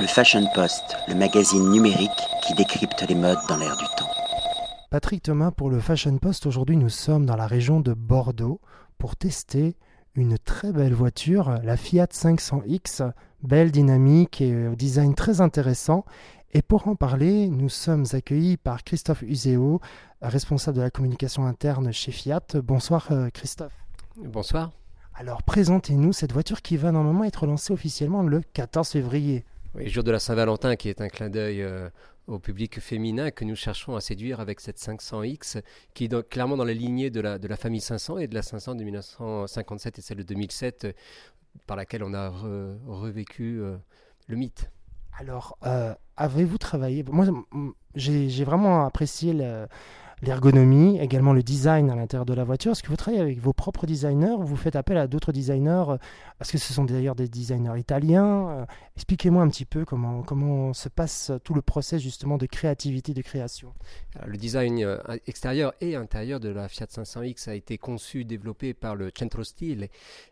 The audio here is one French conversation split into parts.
Le Fashion Post, le magazine numérique qui décrypte les modes dans l'air du temps. Patrick Thomas pour le Fashion Post. Aujourd'hui, nous sommes dans la région de Bordeaux pour tester une très belle voiture, la Fiat 500X, belle, dynamique et au design très intéressant. Et pour en parler, nous sommes accueillis par Christophe Uséo, responsable de la communication interne chez Fiat. Bonsoir euh, Christophe. Bonsoir. Alors présentez-nous cette voiture qui va normalement être lancée officiellement le 14 février. Oui, jour de la Saint-Valentin qui est un clin d'œil euh, au public féminin que nous cherchons à séduire avec cette 500X qui est clairement dans la lignée de la, de la famille 500 et de la 500 de 1957 et celle de 2007 euh, par laquelle on a revécu euh, le mythe. Avez-vous travaillé? Moi, j'ai vraiment apprécié le l'ergonomie, également le design à l'intérieur de la voiture. Est-ce que vous travaillez avec vos propres designers ou vous faites appel à d'autres designers? Parce que ce sont d'ailleurs des designers italiens? Euh, expliquez-moi un petit peu comment, se passe tout le process justement de créativité, de création. le design euh, extérieur et intérieur de la Fiat 500X a été conçu, développé par le Centro Stile.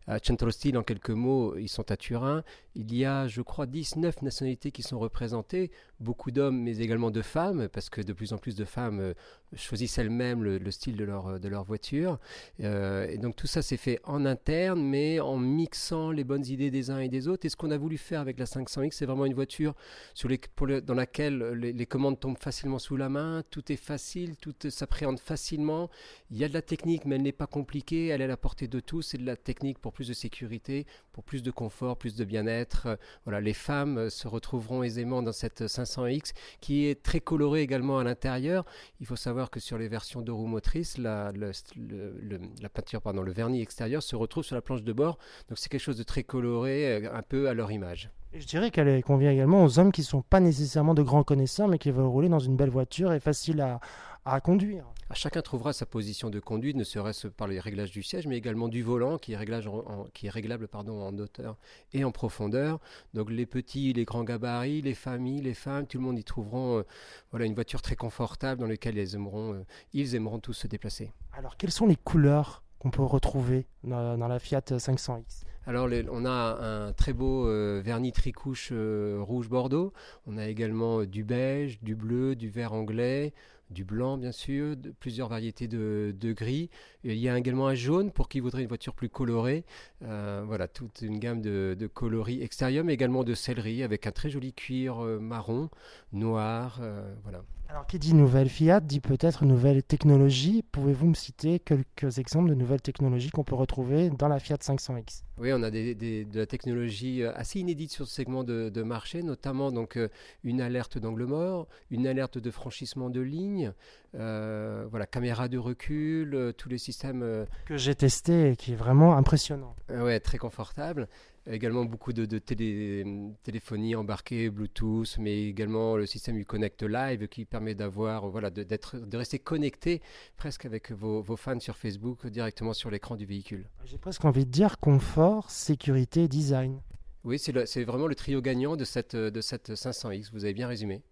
Euh, Centro Stile, en quelques mots, ils sont à Turin. Il y a, je crois, 19 nationalités qui sont représentées, beaucoup d'hommes mais également de femmes, parce que de plus en plus de femmes choisissent elles-mêmes le, style de leur, de leur voiture. Euh, et donc tout ça s'est fait en interne, mais en mixant les bonnes idées des uns et des autres. Et ce qu'on a voulu faire avec la 500X, c'est vraiment une voiture sur les, dans laquelle les, commandes tombent facilement sous la main, tout est facile, tout s'appréhende facilement. Il y a de la technique, mais elle n'est pas compliquée, elle est à la portée de tous. C'est de la technique pour plus de sécurité, pour plus de confort, plus de bien-être. Voilà, les femmes se retrouveront aisément dans cette 500X qui est très colorée également à l'intérieur. Il faut savoir que sur les versions de roues motrices, la, la peinture, pardon, le vernis extérieur se retrouve sur la planche de bord. Donc c'est quelque chose de très coloré, euh, un peu à leur image. Je dirais qu'elle convient également aux hommes qui ne sont pas nécessairement de grands connaisseurs, mais qui veulent rouler dans une belle voiture et facile à, à conduire. Chacun trouvera sa position de conduite, ne serait-ce par les réglages du siège, mais également du volant qui est, réglage qui est réglable pardon, en hauteur et en profondeur. Donc les petits, les grands gabarits, les familles, les femmes, tout le monde y trouveront euh, voilà, une voiture très confortable dans laquelle ils aimeront, euh, ils aimeront tous se déplacer. Alors quelles sont les couleurs qu'on peut retrouver dans, la Fiat 500X alors, on a un très beau euh, vernis tricouche rouge bordeaux. On a également du beige, du bleu, du vert anglais, du blanc bien sûr, plusieurs variétés de, gris. il y a également un jaune pour qui voudrait une voiture plus colorée. Euh, voilà, toute une gamme de, coloris extérieurs, mais également de céleri avec un très joli cuir euh, marron, noir. Euh, voilà. Alors, qui dit nouvelle Fiat dit peut-être nouvelle technologie. Pouvez-vous me citer quelques exemples de nouvelles technologies qu'on peut retrouver dans la Fiat 500X Oui, on a de la technologie euh, assez inédite sur ce segment de, marché, notamment donc euh, une alerte d'angle mort, une alerte de franchissement de ligne, euh, voilà, caméra de recul, tous les systèmes que j'ai testé et qui est vraiment impressionnant. ouais, très confortable également beaucoup de, téléphonie embarquée, Bluetooth, mais également le système Uconnect Live qui permet d'avoir, voilà, de, de rester connecté presque avec vos, fans sur Facebook directement sur l'écran du véhicule. J'ai presque envie de dire confort, sécurité, design. Oui, c'est vraiment le trio gagnant de cette, de cette 500X, vous avez bien résumé.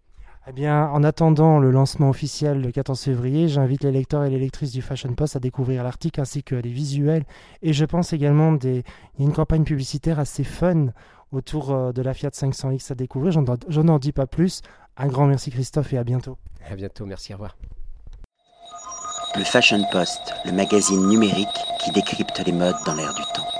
Eh bien, en attendant le lancement officiel le 14 février, j'invite les lecteurs et les lectrices du Fashion Post à découvrir l'article ainsi que les visuels. Et je pense également des... y a une campagne publicitaire assez fun autour euh, de la Fiat 500X à découvrir. Je n'en dis pas plus. Un grand merci Christophe et à bientôt. À bientôt, merci, au revoir. Le Fashion Post, le magazine numérique qui décrypte les modes dans l'air du temps.